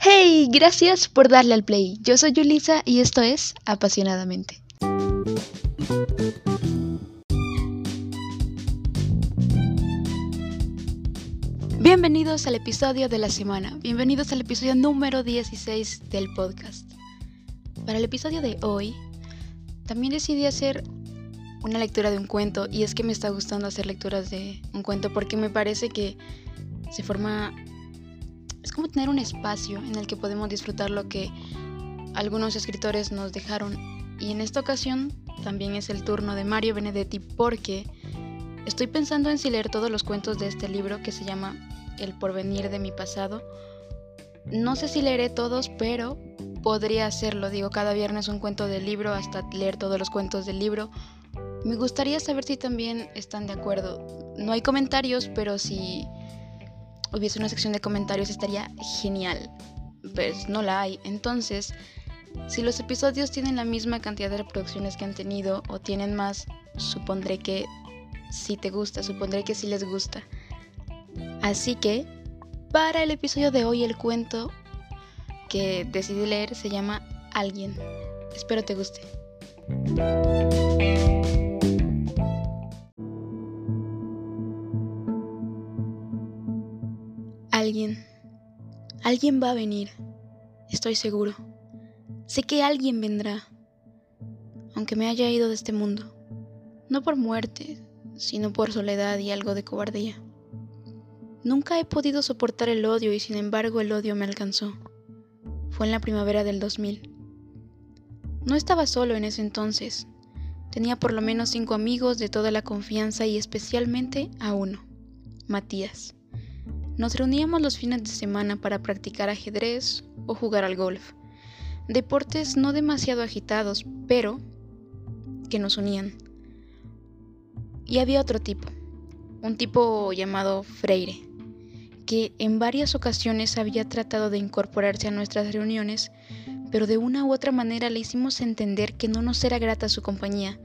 Hey, gracias por darle al play. Yo soy Yulisa y esto es Apasionadamente. Bienvenidos al episodio de la semana. Bienvenidos al episodio número 16 del podcast. Para el episodio de hoy, también decidí hacer una lectura de un cuento y es que me está gustando hacer lecturas de un cuento porque me parece que se forma es como tener un espacio en el que podemos disfrutar lo que algunos escritores nos dejaron y en esta ocasión también es el turno de Mario Benedetti porque estoy pensando en si leer todos los cuentos de este libro que se llama El porvenir de mi pasado. No sé si leeré todos, pero podría hacerlo. Digo, cada viernes un cuento del libro hasta leer todos los cuentos del libro me gustaría saber si también están de acuerdo. No hay comentarios, pero si hubiese una sección de comentarios estaría genial. Pues no la hay. Entonces, si los episodios tienen la misma cantidad de reproducciones que han tenido o tienen más, supondré que sí te gusta, supondré que sí les gusta. Así que, para el episodio de hoy, el cuento que decidí leer se llama Alguien. Espero te guste. Alguien. Alguien va a venir. Estoy seguro. Sé que alguien vendrá. Aunque me haya ido de este mundo. No por muerte, sino por soledad y algo de cobardía. Nunca he podido soportar el odio y sin embargo el odio me alcanzó. Fue en la primavera del 2000. No estaba solo en ese entonces. Tenía por lo menos cinco amigos de toda la confianza y especialmente a uno, Matías. Nos reuníamos los fines de semana para practicar ajedrez o jugar al golf. Deportes no demasiado agitados, pero que nos unían. Y había otro tipo, un tipo llamado Freire, que en varias ocasiones había tratado de incorporarse a nuestras reuniones, pero de una u otra manera le hicimos entender que no nos era grata su compañía.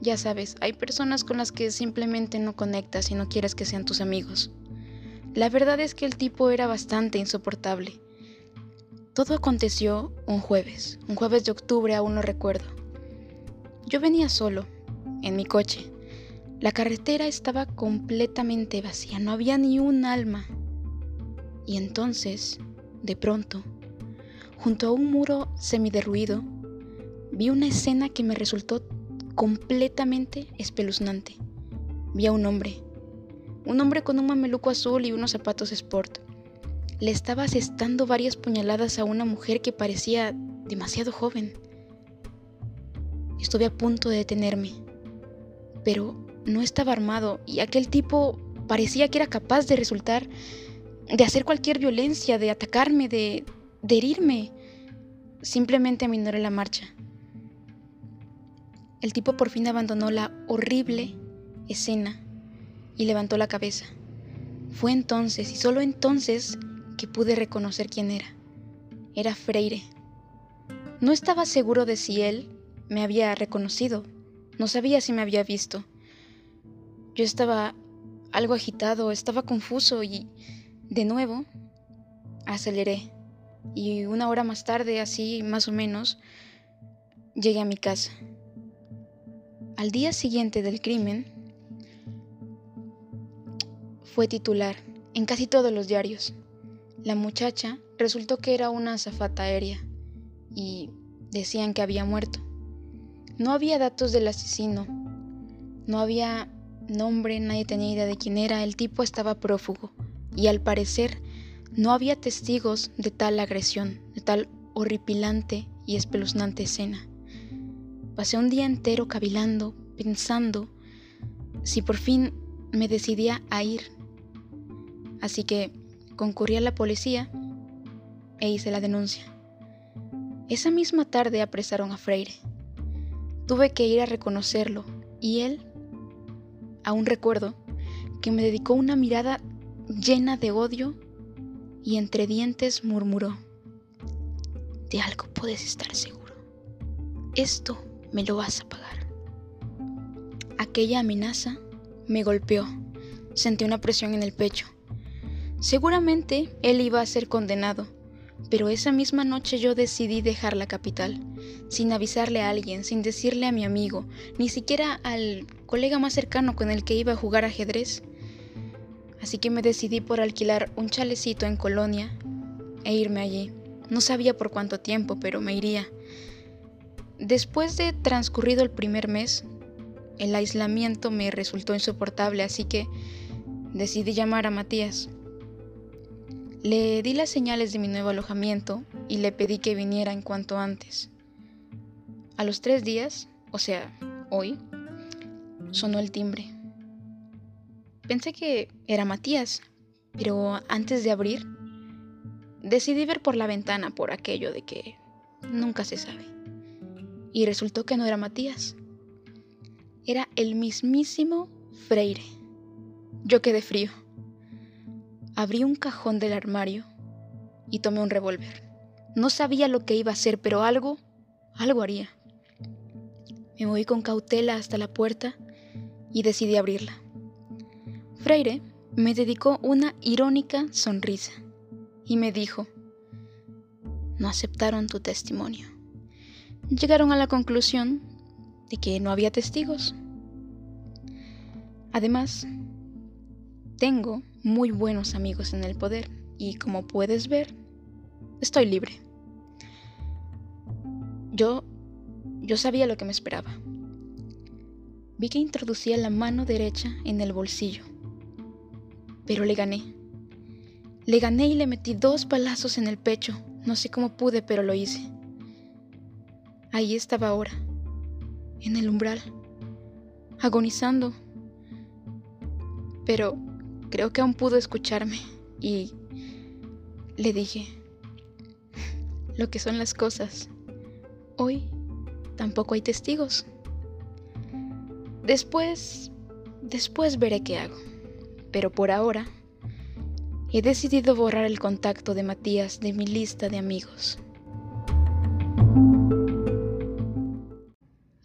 Ya sabes, hay personas con las que simplemente no conectas y no quieres que sean tus amigos. La verdad es que el tipo era bastante insoportable. Todo aconteció un jueves, un jueves de octubre aún lo recuerdo. Yo venía solo, en mi coche. La carretera estaba completamente vacía, no había ni un alma. Y entonces, de pronto, junto a un muro semiderruido, vi una escena que me resultó completamente espeluznante. Vi a un hombre, un hombre con un mameluco azul y unos zapatos sport. Le estaba asestando varias puñaladas a una mujer que parecía demasiado joven. Estuve a punto de detenerme, pero no estaba armado y aquel tipo parecía que era capaz de resultar, de hacer cualquier violencia, de atacarme, de, de herirme. Simplemente aminoré la marcha. El tipo por fin abandonó la horrible escena y levantó la cabeza. Fue entonces y solo entonces que pude reconocer quién era. Era Freire. No estaba seguro de si él me había reconocido. No sabía si me había visto. Yo estaba algo agitado, estaba confuso y, de nuevo, aceleré. Y una hora más tarde, así más o menos, llegué a mi casa. Al día siguiente del crimen, fue titular en casi todos los diarios. La muchacha resultó que era una azafata aérea y decían que había muerto. No había datos del asesino, no había nombre, nadie tenía idea de quién era, el tipo estaba prófugo y al parecer no había testigos de tal agresión, de tal horripilante y espeluznante escena. Pasé un día entero cavilando, pensando si por fin me decidía a ir Así que concurrí a la policía e hice la denuncia. Esa misma tarde apresaron a Freire. Tuve que ir a reconocerlo y él, aún recuerdo, que me dedicó una mirada llena de odio y entre dientes murmuró, de algo puedes estar seguro. Esto me lo vas a pagar. Aquella amenaza me golpeó. Sentí una presión en el pecho. Seguramente él iba a ser condenado, Pero esa misma noche yo decidí dejar la capital, sin avisarle a alguien, sin decirle a mi amigo, ni siquiera al colega más cercano con el que iba a jugar ajedrez. Así que me decidí por alquilar un chalecito en Colonia e irme allí. No sabía por cuánto tiempo, pero me iría. Después de transcurrido el primer mes, el aislamiento me resultó insoportable, así que decidí llamar a Matías. Le di las señales de mi nuevo alojamiento y le pedí que viniera en cuanto antes. A los tres días, o sea, hoy, sonó el timbre. Pensé que era Matías, pero antes de abrir, decidí ver por la ventana por aquello de que nunca se sabe. Y resultó que no era Matías. Era el mismísimo Freire. Yo quedé frío. Abrí un cajón del armario y tomé un revólver. No sabía lo que iba a hacer, pero algo, algo haría. Me moví con cautela hasta la puerta y decidí abrirla. Freire me dedicó una irónica sonrisa y me dijo, no aceptaron tu testimonio. Llegaron a la conclusión de que no había testigos. Además, tengo muy buenos amigos en el poder y como puedes ver, estoy libre. Yo yo sabía lo que me esperaba. Vi que introducía la mano derecha en el bolsillo, pero le gané. Le gané y le metí dos palazos en el pecho. No sé cómo pude, pero lo hice. Ahí estaba ahora, en el umbral, agonizando. Pero creo que aún pudo escucharme y le dije lo que son las cosas. Hoy tampoco hay testigos. Después, después veré qué hago. Pero por ahora, he decidido borrar el contacto de Matías de mi lista de amigos.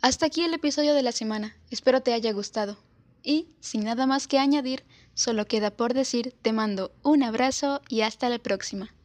Hasta aquí el episodio de la semana. Espero te haya gustado. Y, sin nada más que añadir, solo queda por decir, te mando un abrazo y hasta la próxima.